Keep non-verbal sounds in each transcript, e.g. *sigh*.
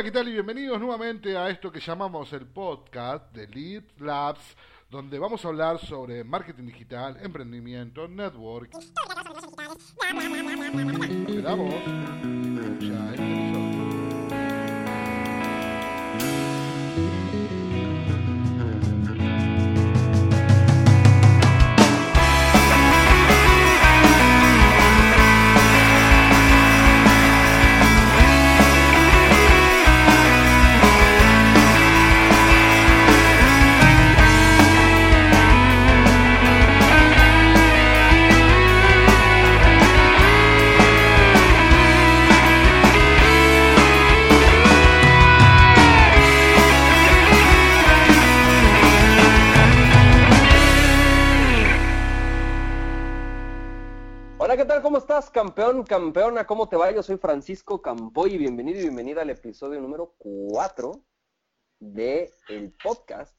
Hola, ¿qué tal? Y bienvenidos nuevamente a esto que llamamos el podcast de Lead Labs, donde vamos a hablar sobre marketing digital, emprendimiento, network. Esperamos. Escucha este episodio. Estás, campeón, campeona? ¿Cómo te va? Yo soy Francisco Campoy y bienvenido y bienvenida al episodio número 4 de el podcast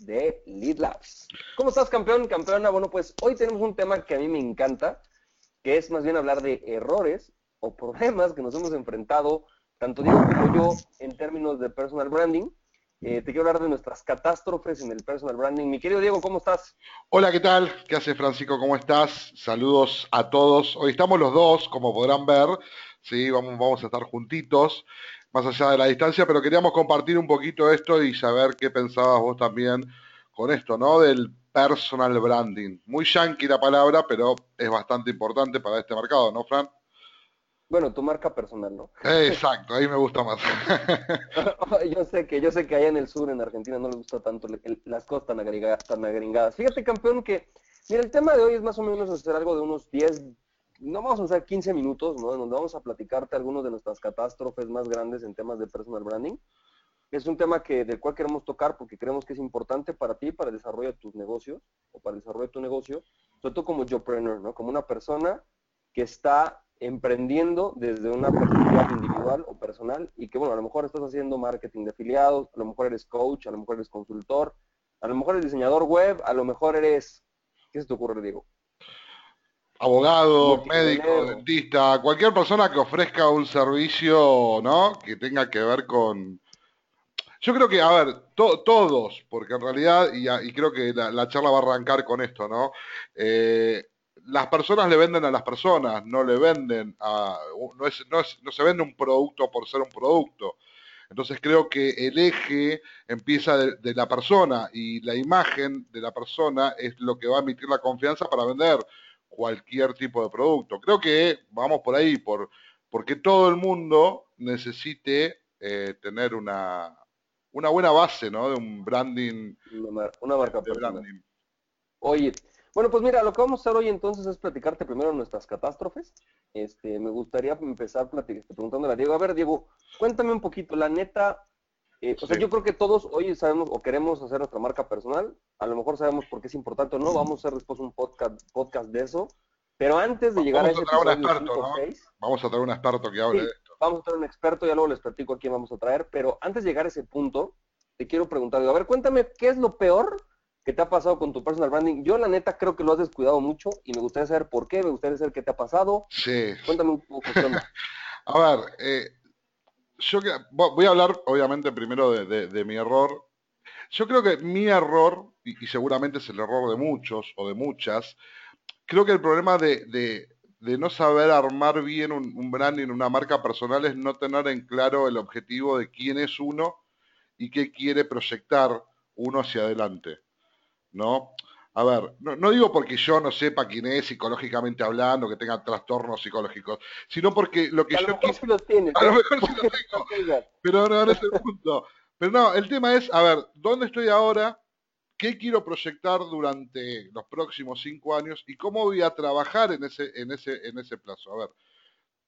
de Lead Labs. ¿Cómo estás, campeón, campeona? Bueno, pues hoy tenemos un tema que a mí me encanta, que es más bien hablar de errores o problemas que nos hemos enfrentado, tanto Diego como yo, en términos de personal branding. Eh, te quiero hablar de nuestras catástrofes en el personal branding. Mi querido Diego, ¿cómo estás? Hola, ¿qué tal? ¿Qué hace Francisco? ¿Cómo estás? Saludos a todos. Hoy estamos los dos, como podrán ver, sí, vamos, vamos a estar juntitos, más allá de la distancia, pero queríamos compartir un poquito esto y saber qué pensabas vos también con esto, ¿no? Del personal branding. Muy yankee la palabra, pero es bastante importante para este mercado, ¿no, Fran? Bueno, tu marca personal, ¿no? Exacto, ahí me gusta más. *laughs* yo sé que yo sé que allá en el sur, en Argentina, no les gusta tanto el- las cosas tan, agringa- tan agringadas. Fíjate, campeón, que, mira, el tema de hoy es más o menos hacer algo de unos 10, no vamos a usar 15 minutos, ¿no? Donde vamos a platicarte algunos de nuestras catástrofes más grandes en temas de personal branding. Es un tema que, del cual queremos tocar porque creemos que es importante para ti, para el desarrollo de tus negocios, o para el desarrollo de tu negocio, sobre todo como jobpreneur, ¿no? Como una persona que está emprendiendo desde una perspectiva individual o personal y que, bueno, a lo mejor estás haciendo marketing de afiliados, a lo mejor eres coach, a lo mejor eres consultor, a lo mejor eres diseñador web, a lo mejor eres... ¿Qué se te ocurre, Diego? Abogado, médico, dentista, cualquier persona que ofrezca un servicio, ¿no? Que tenga que ver con... Yo creo que, a ver, to- todos, porque en realidad, y creo que la, la charla va a arrancar con esto, ¿no? Eh, las personas le venden a las personas, no le venden a... No, es, no, es- no se vende un producto por ser un producto. Entonces creo que el eje empieza de, de la persona y la imagen de la persona es lo que va a emitir la confianza para vender cualquier tipo de producto. Creo que vamos por ahí, por porque todo el mundo necesite eh, tener una, una buena base, ¿no? De un branding, Una, mar- una marca de branding. Oye, bueno, pues mira, lo que vamos a hacer hoy entonces es platicarte primero nuestras catástrofes. Este, me gustaría empezar preguntándole a Diego. A ver, Diego, cuéntame un poquito, la neta, eh, o sea, yo creo que todos hoy sabemos o queremos hacer nuestra marca personal. A lo mejor sabemos por qué es importante o no. Vamos a hacer después un podcast, podcast de eso. Pero antes de llegar Vamos a a ese traer un episodio experto, 5 o ¿no? 6, Vamos a tener un experto que hable Sí. de esto. vamos a traer un experto, ya luego les platico a quién vamos a traer, pero antes de llegar a ese punto, te quiero preguntar, digo, a ver, cuéntame, ¿qué es lo peor que te ha pasado con tu personal branding? Yo la neta creo que lo has descuidado mucho y me gustaría saber por qué, me gustaría saber qué te ha pasado. Sí. Cuéntame un poco qué onda. *laughs* A ver, eh, yo que- vo- voy a hablar obviamente primero de, de- de mi error. Yo creo que mi error, y, y seguramente es el error de muchos o de muchas, creo que el problema de, de- de no saber armar bien un, un branding, una marca personal, es no tener en claro el objetivo de quién es uno y qué quiere proyectar uno hacia adelante. ¿No? A ver, no, no digo porque yo no sepa quién es psicológicamente hablando, que tenga trastornos psicológicos, sino porque lo que A lo yo mejor quise sí los tienes. a lo mejor sí lo tengo, pero no, no es el punto. Pero no, el tema es, a ver, ¿dónde estoy ahora? ¿Qué quiero proyectar durante los próximos cinco años? ¿Y cómo voy a trabajar en ese, en ese, en ese plazo? A ver,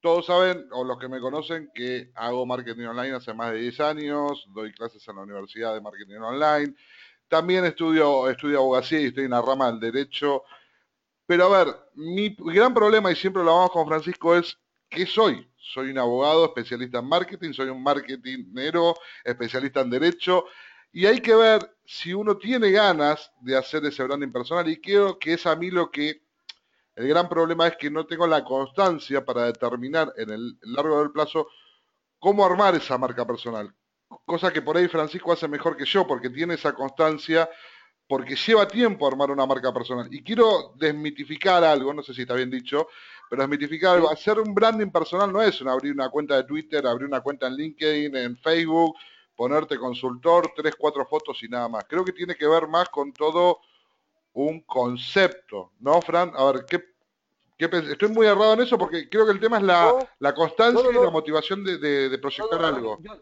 todos saben, o los que me conocen, que hago marketing online hace más de 10 años, doy clases en la Universidad de Marketing Online, también estudio, estudio abogacía y estoy en la rama del derecho. Pero a ver, mi gran problema, y siempre lo hablamos con Francisco, es ¿qué soy? Soy un abogado especialista en marketing, soy un marketingero especialista en derecho, y hay que ver si uno tiene ganas de hacer ese branding personal, y creo que es a mí lo que, el gran problema es que no tengo la constancia para determinar en el largo del plazo cómo armar esa marca personal. Cosa que por ahí Francisco hace mejor que yo, porque tiene esa constancia, porque lleva tiempo armar una marca personal. Y quiero desmitificar algo, no sé si está bien dicho, pero desmitificar algo. Hacer un branding personal no es abrir una cuenta de Twitter, abrir una cuenta en LinkedIn, en Facebook, ponerte consultor, tres, cuatro fotos y nada más. Creo que tiene que ver más con todo un concepto, ¿no, Fran? A ver, ¿qué, estoy muy errado en eso porque creo que el tema es la, constancia y la motivación de, proyectar algo. Yo,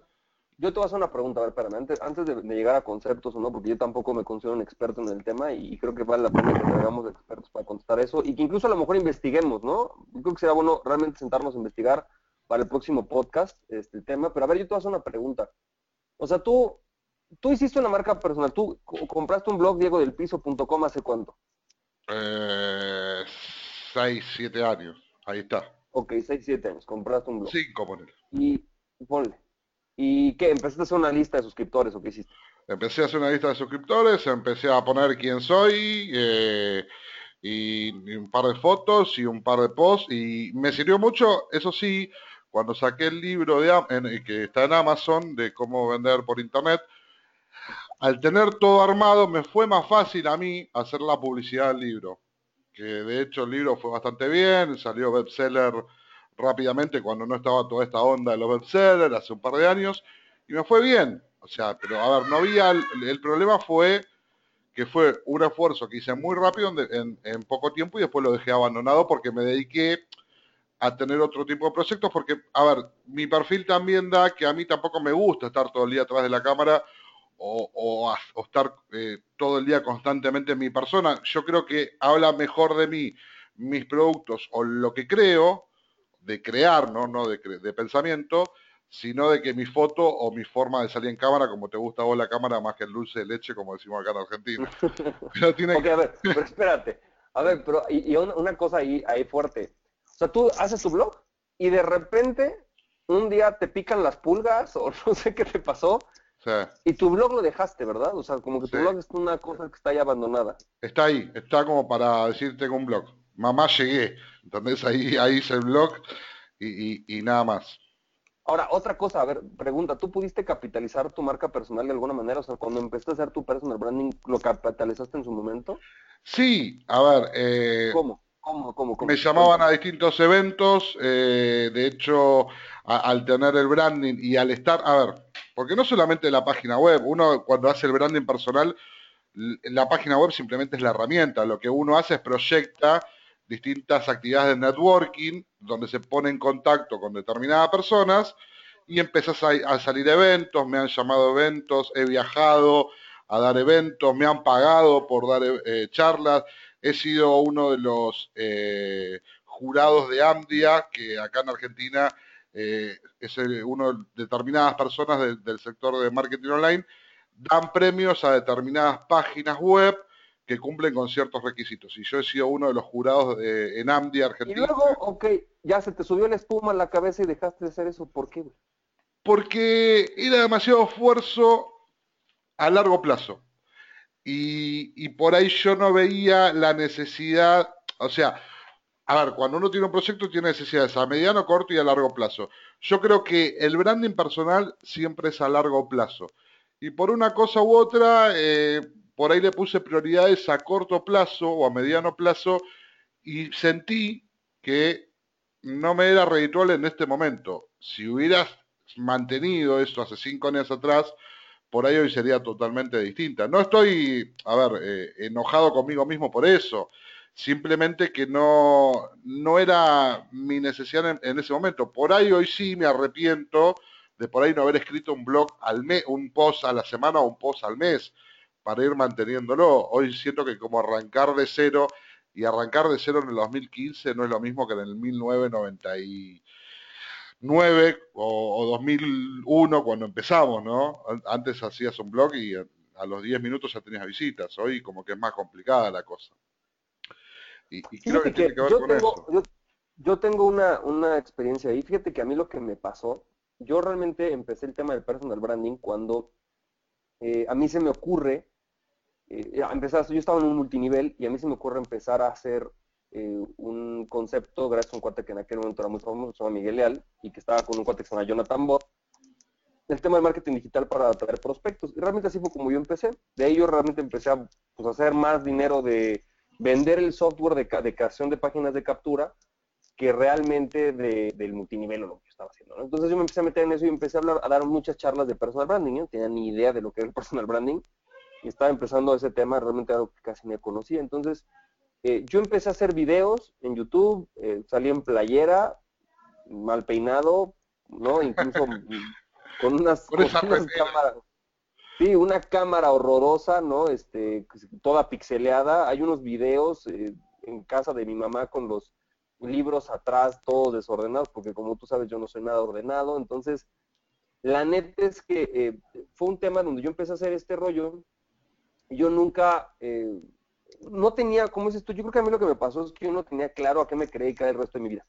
te voy a hacer una pregunta, a ver, espérame, antes, antes de, llegar a conceptos o no, porque yo tampoco me considero un experto en el tema y, creo que vale la pena que traigamos expertos para contestar eso y que incluso a lo mejor investiguemos, ¿no? Yo creo que sería bueno realmente sentarnos a investigar para el próximo podcast este, tema, pero a ver, yo te voy a hacer una pregunta. O sea, tú, tú hiciste una marca personal, tú compraste un blog diegodelpiso.com hace cuánto? Eh, seis, siete años, ahí está. Ok, seis, siete años, compraste un blog. Cinco, ponele. Y, ponle. ¿Y qué? ¿Empezaste a hacer una lista de suscriptores o qué hiciste? Empecé a hacer una lista de suscriptores, empecé a poner quién soy, eh, y, un par de fotos y un par de posts, y me sirvió mucho, eso sí, cuando saqué el libro de, que está en Amazon de cómo vender por internet, al tener todo armado me fue más fácil a mí hacer la publicidad del libro. Que de hecho el libro fue bastante bien, salió bestseller rápidamente cuando no estaba toda esta onda de los bestsellers hace un par de años y me fue bien. O sea, pero a ver, no había, el, problema fue que fue un esfuerzo que hice muy rápido en, poco tiempo y después lo dejé abandonado porque me dediqué a tener otro tipo de proyectos, porque, a ver, mi perfil también da que a mí tampoco me gusta estar todo el día atrás de la cámara o, estar eh, todo el día constantemente en mi persona. Yo creo que habla mejor de mí, mis productos o lo que creo, de crear, no, no de, de pensamiento, sino de que mi foto o mi forma de salir en cámara, como te gusta vos la cámara, más que el dulce de leche, como decimos acá en Argentina. *laughs* pero tiene a ver, pero espérate. A ver, pero y, una cosa ahí, ahí fuerte. O sea, tú haces tu blog y de repente un día te pican las pulgas o *laughs* no sé qué te pasó. Y tu blog lo dejaste, ¿verdad? O sea, como que tu blog es una cosa que está ahí abandonada. Está ahí, está como para decir tengo un blog. Mamá llegué. Entonces ahí, ahí hice el blog y, y nada más. Ahora, otra cosa, a ver, pregunta, ¿tú pudiste capitalizar tu marca personal de alguna manera? O sea, cuando empezaste a hacer tu personal branding, ¿lo capitalizaste en su momento? Sí, a ver. Eh, ¿Cómo? ¿Cómo, cómo, Me llamaban a distintos eventos, eh, de hecho, al tener el branding y al estar, a ver, porque no solamente la página web, uno cuando hace el branding personal, la página web simplemente es la herramienta, lo que uno hace es proyecta distintas actividades de networking, donde se pone en contacto con determinadas personas y empiezas a, salir eventos, me han llamado eventos, he viajado a dar eventos, me han pagado por dar eh, charlas, he sido uno de los eh, jurados de AMDIA, que acá en Argentina eh, es uno de determinadas personas del sector de marketing online, dan premios a determinadas páginas web que cumplen con ciertos requisitos. Y yo he sido uno de los jurados de, en AMDIA Argentina. Y luego, ok, ya se te subió la espuma a la cabeza y dejaste de hacer eso. ¿Por qué? Porque era demasiado esfuerzo a largo plazo y, por ahí yo no veía la necesidad, o sea, a ver, cuando uno tiene un proyecto tiene necesidades a mediano, corto y a largo plazo. Yo creo que el branding personal siempre es a largo plazo. Y por una cosa u otra, eh, por ahí le puse prioridades a corto plazo o a mediano plazo y sentí que no me era redituable en este momento. Si hubieras mantenido eso hace cinco años atrás, por ahí hoy sería totalmente distinta. No estoy, a ver, eh, enojado conmigo mismo por eso, simplemente que no, no era mi necesidad en, ese momento. Por ahí hoy sí me arrepiento de por ahí no haber escrito un blog al mes, un post a la semana o un post al mes para ir manteniéndolo. Hoy siento que como arrancar de cero y arrancar de cero en el 2015 no es lo mismo que en el 1990 y 9 o, 2001 cuando empezamos, ¿no? Antes hacías un blog y a, los 10 minutos ya tenías visitas. Hoy como que es más complicada la cosa. Y, creo que, tiene que ver yo con tengo, eso. Yo, tengo una, una experiencia ahí. Fíjate que a mí lo que me pasó, yo realmente empecé el tema del personal branding cuando eh, a mí se me ocurre, eh, empezar, yo estaba en un multinivel y a mí se me ocurre empezar a hacer eh, un concepto gracias a un cuate que en aquel momento era muy famoso, se llama Miguel Leal, y que estaba con un cuate que se llama Jonathan Bot, el tema del marketing digital para atraer prospectos. Y realmente así fue como yo empecé. De ahí yo realmente empecé a pues, hacer más dinero de vender el software de, creación de páginas de captura que realmente del multinivel o lo que yo estaba haciendo. Entonces yo me empecé a meter en eso y empecé a, hablar, a dar muchas charlas de personal branding. No tenía ni idea de lo que era el *laughs* personal branding y estaba empezando ese tema, realmente algo que casi me conocía. Entonces eh, yo empecé a hacer videos en YouTube, eh, salí en playera, mal peinado, ¿no? Incluso *laughs* con unas, cámaras. Sí, una cámara horrorosa, ¿no? Este, toda pixeleada. Hay unos videos eh, en casa de mi mamá con los libros atrás, todos desordenados, porque como tú sabes, yo no soy nada ordenado. Entonces, la neta es que eh, fue un tema donde yo empecé a hacer este rollo. Yo nunca, eh, no tenía, ¿cómo es esto? Yo creo que a mí lo que me pasó es que yo no tenía claro a qué me creí cada el resto de mi vida.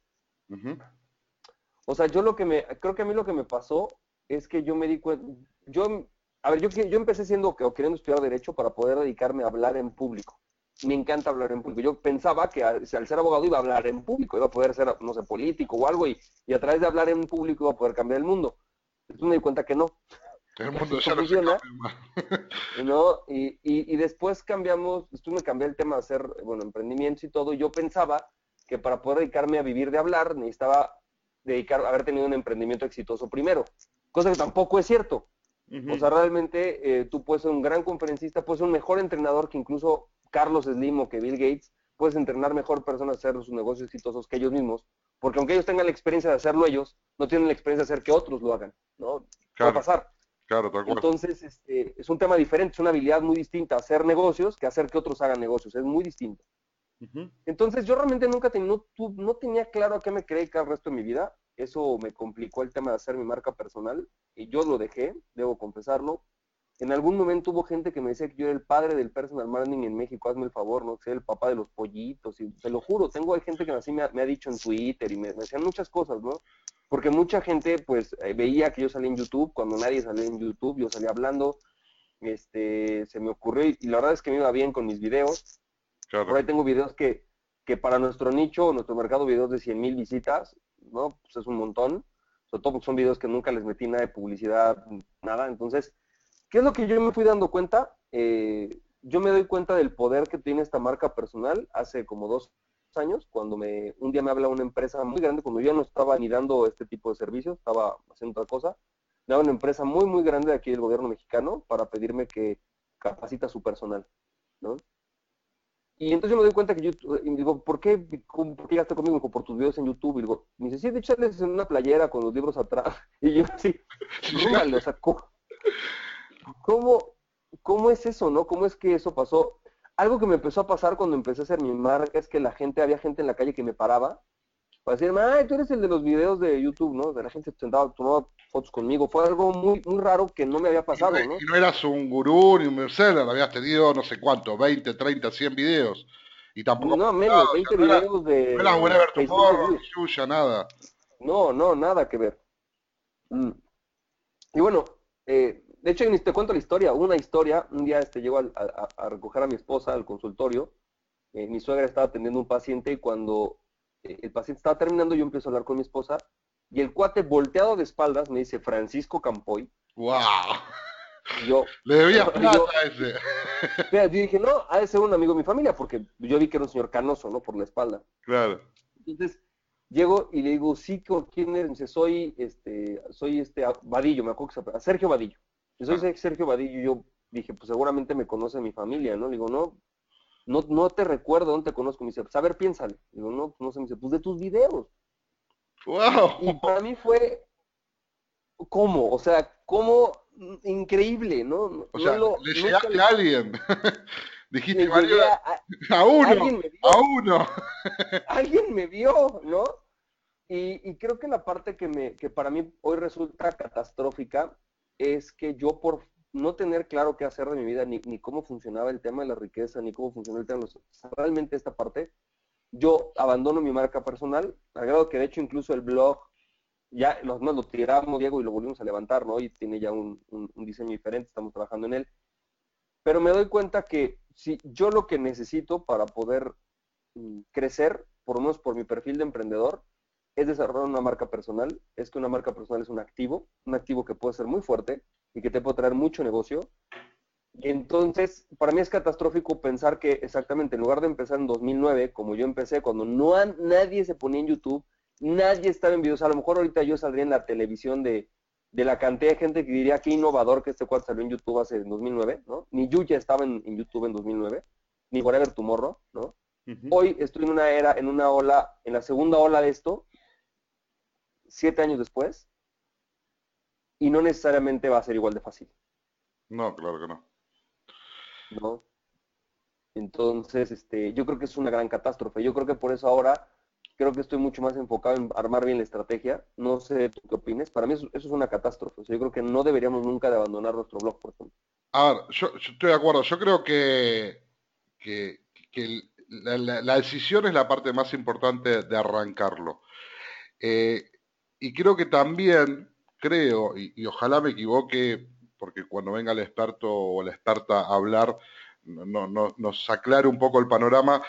O sea, yo lo que me, creo que a mí lo que me pasó es que yo me di cuenta, yo, a ver, yo, yo empecé siendo o queriendo estudiar Derecho para poder dedicarme a hablar en público. Me encanta hablar en público. Yo pensaba que al, ser abogado iba a hablar en público, iba a poder ser, no sé, político o algo, y, y a través de hablar en público iba a poder cambiar el mundo. Entonces me di cuenta que no. El mundo ya no, se ¿no? Y, y, y, después cambiamos, tú me cambié el tema de hacer, bueno, emprendimientos y todo, y yo pensaba que para poder dedicarme a vivir de hablar necesitaba dedicar, haber tenido un emprendimiento exitoso primero cosa que tampoco es cierto. O sea, realmente eh, tú puedes ser un gran conferencista, puedes ser un mejor entrenador que incluso Carlos Slim o que Bill Gates, puedes entrenar mejor personas a hacer sus negocios exitosos que ellos mismos, porque aunque ellos tengan la experiencia de hacerlo ellos, no tienen la experiencia de hacer que otros lo hagan, ¿no? Claro, Va a pasar. Claro, tal cual. Entonces, este, es un tema diferente, es una habilidad muy distinta hacer negocios que hacer que otros hagan negocios, es muy distinto. Entonces, yo realmente nunca no, no tenía claro a qué me creí cada resto de mi vida eso me complicó el tema de hacer mi marca personal y yo lo dejé, debo confesarlo. En algún momento hubo gente que me decía que yo era el padre del personal marketing en México, hazme el favor, ¿no? Que soy el papá de los pollitos, y te lo juro, tengo hay gente que así me ha, me ha dicho en Twitter y me, decían muchas cosas, ¿no? Porque mucha gente, pues, eh, veía que yo salía en YouTube, cuando nadie salía en YouTube, yo salía hablando, este, se me ocurrió, y, la verdad es que me iba bien con mis videos. Por ahí tengo videos que, que para nuestro nicho, nuestro mercado, videos de 100 mil visitas, ¿no? Pues es un montón, sobre todo porque son videos que nunca les metí nada de publicidad, nada. Entonces, ¿qué es lo que yo me fui dando cuenta? Eh, yo me doy cuenta del poder que tiene esta marca personal hace como dos años, cuando me, un día me habla una empresa muy grande, cuando yo ya no estaba ni dando este tipo de servicios, estaba haciendo otra cosa, me habla una empresa muy, muy grande de aquí del gobierno mexicano para pedirme que capacita su personal, ¿no? Y entonces yo me doy cuenta que yo, y digo, ¿por qué, ¿por qué llegaste conmigo? por tus videos en YouTube. Y digo, me dice, sí, de echarles en una playera con los libros atrás. *laughs* Y yo, sí, rúmale, o sea, ¿cómo, ¿cómo, es eso, no? ¿Cómo es que eso pasó? Algo que me empezó a pasar cuando empecé a hacer mi marca es que la gente, había gente en la calle que me paraba para decirme, ay, tú eres el de los videos de YouTube, ¿no? De la gente se sentaba, tomaba fotos conmigo. Fue algo muy muy raro que no me había pasado, ¿no? Y no eras un gurú ni un bestseller, habías tenido no sé cuánto, 20, 30, 100 videos. Y tampoco... No, menos, 20 videos de... No eras Wherever Tomorrow, Yuya, nada. No, no, nada que ver. Mm. Y bueno, eh, de hecho, te cuento la historia. Una historia, un día este, llego a, recoger a mi esposa al consultorio. Eh, mi suegra estaba atendiendo un paciente y cuando el paciente estaba terminando, yo empiezo a hablar con mi esposa y el cuate volteado de espaldas me dice Francisco Campoy. ¡Wow! yo, Le debía *laughs* plata a ese. *laughs* yo dije, no, ha de ser un amigo de mi familia, porque yo vi que era un señor canoso, ¿no? Por la espalda. Claro. Entonces, llego y le digo, sí, ¿quién eres? Dice, soy este, soy este Vadillo, me acuerdo que se Sergio Vadillo. Yo soy ah. Sergio Vadillo, yo dije, pues seguramente me conoce mi familia, ¿no? Le digo, no, no, no te recuerdo, dónde te conozco. Me dice, pues a ver, piénsale. Digo, no, no sé, me dice, pues de tus videos. ¡Wow! Y para mí fue, ¿cómo? O sea, ¿cómo? Increíble, ¿no? O sea, le llegaste a alguien. *laughs* Dijiste, Mario, a, uno, a uno. *laughs* alguien me vio, ¿no? Y, y, creo que la parte que, me, que para mí hoy resulta catastrófica es que yo por no tener claro qué hacer de mi vida, ni, cómo funcionaba el tema de la riqueza, ni cómo funcionaba el tema de. Realmente esta parte, yo abandono mi marca personal, al que de hecho incluso el blog, ya los lo tiramos, Diego, y lo volvimos a levantar, ¿no? Y tiene ya un, un, diseño diferente, estamos trabajando en él. Pero me doy cuenta que si yo lo que necesito para poder mm, crecer, por lo menos por mi perfil de emprendedor, es desarrollar una marca personal. Es que una marca personal es un activo, un activo que puede ser muy fuerte y que te puede traer mucho negocio. Y entonces, para mí es catastrófico pensar que exactamente en lugar de empezar en 2009, como yo empecé, cuando no nadie se ponía en YouTube, nadie estaba en videos, a lo mejor ahorita yo saldría en la televisión de, de la cantidad de gente que diría qué innovador que este cuadro salió en YouTube hace 2009, ¿no? Ni Yuya estaba en, YouTube en 2009, ni Whatever Tomorrow, ¿no? Hoy estoy en una era, en una ola, en la segunda ola de esto, siete años después, y no necesariamente va a ser igual de fácil. No, claro que no. ¿No? Entonces, este, yo creo que es una gran catástrofe. Yo creo que por eso ahora creo que estoy mucho más enfocado en armar bien la estrategia. No sé tú qué opines. Para mí eso, es una catástrofe. yo creo que no deberíamos nunca de abandonar nuestro blog, por ejemplo. A ver, yo, estoy de acuerdo. Yo creo que, que, la, decisión es la parte más importante de arrancarlo. Eh, y creo que también, creo, y, ojalá me equivoque, porque cuando venga el experto o la experta a hablar, no, nos aclare un poco el panorama,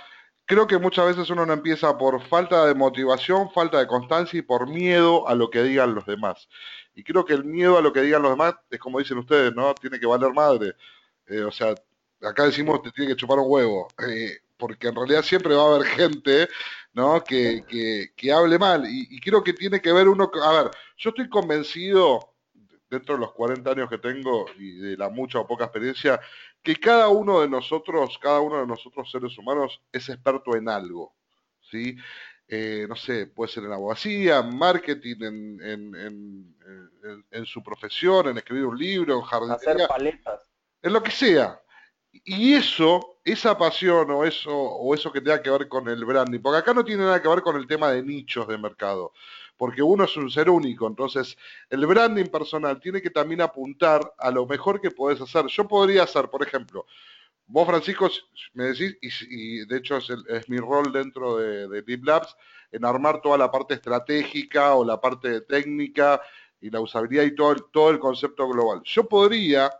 creo que muchas veces uno no empieza por falta de motivación, falta de constancia y por miedo a lo que digan los demás. Y creo que el miedo a lo que digan los demás es como dicen ustedes, ¿no? Tiene que valer madre. Eh, o sea, acá decimos te tiene que chupar un huevo, eh, porque en realidad siempre va a haber gente, ¿no? Que, que, hable mal. Y, y, creo que tiene que ver uno, a ver, yo estoy convencido, dentro de los 40 años que tengo y de la mucha o poca experiencia, que cada uno de nosotros, cada uno de nosotros seres humanos es experto en algo, ¿sí? Eh, no sé, puede ser en abogacía, en marketing, en, en, su profesión, en escribir un libro, en jardinería. Hacer paletas. En lo que sea. Y eso, esa pasión o eso, o eso que tenga que ver con el branding, porque acá no tiene nada que ver con el tema de nichos de mercado porque uno es un ser único. Entonces, el branding personal tiene que también apuntar a lo mejor que podés hacer. Yo podría hacer, por ejemplo, vos, Francisco, me decís, y, de hecho es, mi rol dentro de, de, Deep Labs, en armar toda la parte estratégica o la parte técnica y la usabilidad y todo, todo el concepto global. Yo podría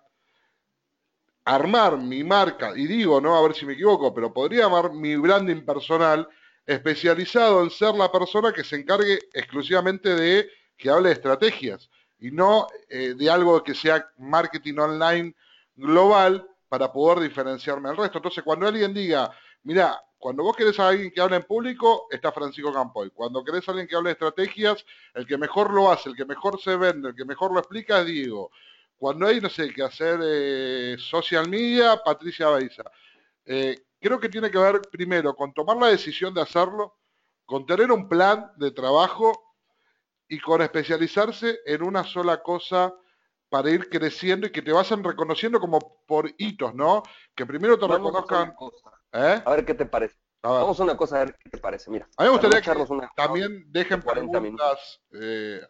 armar mi marca, y digo, no, a ver si me equivoco, pero podría armar mi branding personal especializado en ser la persona que se encargue exclusivamente de que hable de estrategias y no eh, de algo que sea marketing online global para poder diferenciarme del resto. Entonces, cuando alguien diga, mira, cuando vos querés a alguien que hable en público, está Francisco Campoy. Cuando querés a alguien que hable de estrategias, el que mejor lo hace, el que mejor se vende, el que mejor lo explica es Diego. Cuando hay, no sé, que hacer eh, social media, Patricia Beiza. Eh, creo que tiene que ver primero con tomar la decisión de hacerlo, con tener un plan de trabajo y con especializarse en una sola cosa para ir creciendo y que te vayan reconociendo como por hitos, ¿no? Que primero te reconozcan. ¿Eh? A ver qué te parece. Vamos a una cosa a ver qué te parece. Mira. A mí me gustaría que también dejen preguntas eh,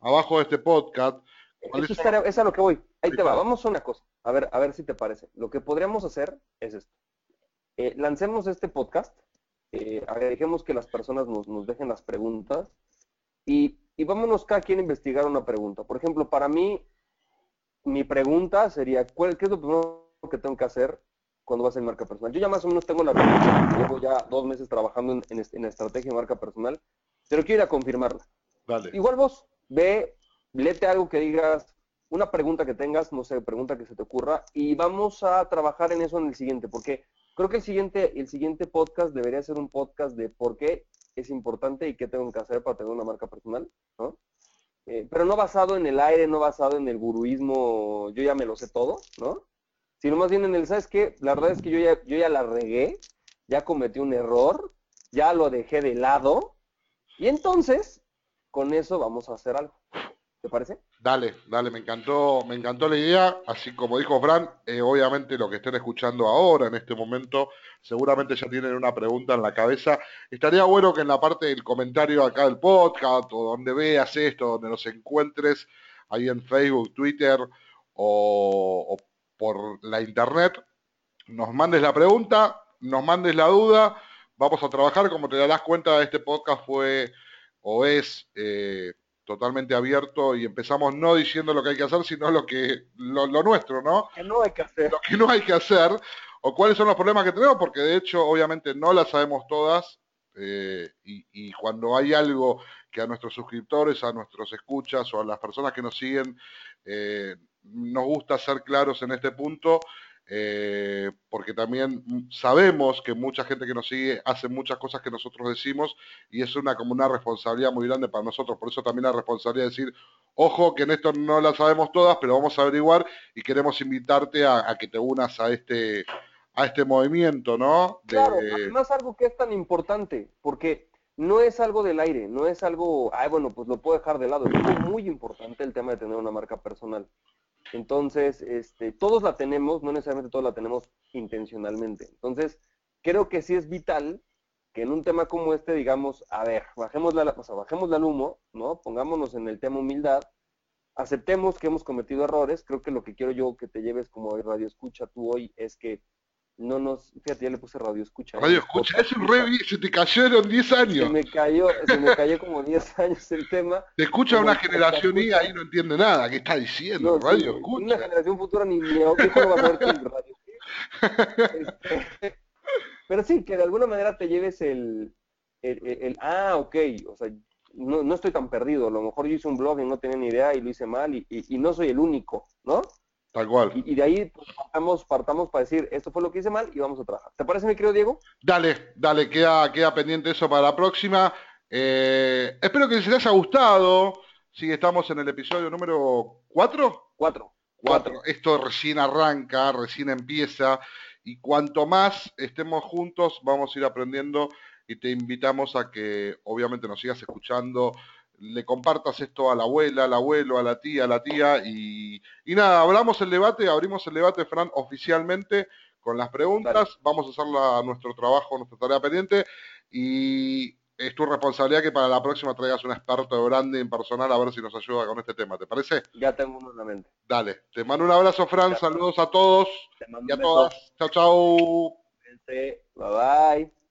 abajo de este podcast. Eso es a lo que voy. Ahí te va. Vamos a una cosa. A ver, a ver si te parece. Lo que podríamos hacer es esto. Eh, lancemos este podcast, eh, dejemos que las personas nos, dejen las preguntas y, vámonos cada quien a investigar una pregunta. Por ejemplo, para mí, mi pregunta sería, ¿cuál, ¿qué es lo primero que tengo que hacer cuando vas a marca personal? Yo ya más o menos tengo la respuesta, llevo ya dos meses trabajando en, en, estrategia de marca personal, pero quiero ir a confirmarla. Igual vos, ve, léete algo que digas, una pregunta que tengas, no sé, pregunta que se te ocurra, y vamos a trabajar en eso en el siguiente, porque Creo que el siguiente, el siguiente podcast debería ser un podcast de por qué es importante y qué tengo que hacer para tener una marca personal, ¿no? Eh, pero no basado en el aire, no basado en el guruismo, yo ya me lo sé todo, ¿no? Sino más bien en el, ¿sabes qué? La verdad es que yo ya, yo ya la regué, ya cometí un error, ya lo dejé de lado, y entonces, con eso vamos a hacer algo. ¿Te parece? Dale, dale, me encantó, me encantó la idea. Así como dijo Fran, eh, obviamente lo que estén escuchando ahora, en este momento, seguramente ya tienen una pregunta en la cabeza. Estaría bueno que en la parte del comentario acá del podcast, o donde veas esto, donde nos encuentres, ahí en Facebook, Twitter o, por la internet, nos mandes la pregunta, nos mandes la duda. Vamos a trabajar, como te darás cuenta, este podcast fue o es eh, totalmente abierto y empezamos no diciendo lo que hay que hacer, sino lo que lo, nuestro, ¿no? Que no hay que hacer. Lo que no hay que hacer. o cuáles son los problemas que tenemos, porque de hecho obviamente no las sabemos todas eh, y, cuando hay algo que a nuestros suscriptores, a nuestros escuchas o a las personas que nos siguen eh, nos gusta ser claros en este punto, eh, porque también sabemos que mucha gente que nos sigue hace muchas cosas que nosotros decimos y es una como una responsabilidad muy grande para nosotros. Por eso también la responsabilidad de decir, ojo, que en esto no la sabemos todas, pero vamos a averiguar y queremos invitarte a, que te unas a este a este movimiento, ¿no? Claro, además algo que es tan importante, porque no es algo del aire, no es algo, ay, bueno, pues lo puedo dejar de lado, es muy importante el tema de tener una marca personal. Entonces, este, todos la tenemos, no necesariamente todos la tenemos intencionalmente. Entonces, creo que sí es vital que en un tema como este digamos, a ver, bajemos la, o sea, bajemos al humo, ¿no? Pongámonos en el tema humildad, aceptemos que hemos cometido errores. Creo que lo que quiero yo que te lleves como radio escucha tú hoy es que no nos, fíjate, ya le puse radio escucha. Radio escucha, es un re, se te cayeron 10 años. Se me cayó, se me cayó como 10 *laughs* años el tema. Te escucha una generación y ahí no entiende nada, ¿qué está diciendo? radio escucha. Una generación futura ni mi hijo no va a saber qué es radio este, *laughs* pero sí, que de alguna manera te lleves el, el, el, ah, ok, o sea, no, no, estoy tan perdido, a lo mejor yo hice un blog y no tenía ni idea y lo hice mal y, y, y no soy el único, ¿no? Tal cual. Y, de ahí pues, partamos, partamos para decir, esto fue lo que hice mal y vamos a trabajar. ¿Te parece, mi querido Diego? Dale, dale, queda, queda pendiente eso para la próxima. Eh, espero que les haya gustado. Sí, estamos en el episodio número 4. 4. 4. Esto recién arranca, recién empieza. Y cuanto más estemos juntos, vamos a ir aprendiendo y te invitamos a que obviamente nos sigas escuchando, le compartas esto a la abuela, al abuelo, a la tía, a la tía y, y nada, hablamos el debate, abrimos el debate, Fran, oficialmente con las preguntas, vamos a hacer nuestro trabajo, nuestra tarea pendiente y es tu responsabilidad que para la próxima traigas un experto de branding personal a ver si nos ayuda con este tema, ¿te parece? Ya tengo uno en la mente. Dale, te mando un abrazo, Fran, saludos a todos y a todas. Chao, chao. Bye bye.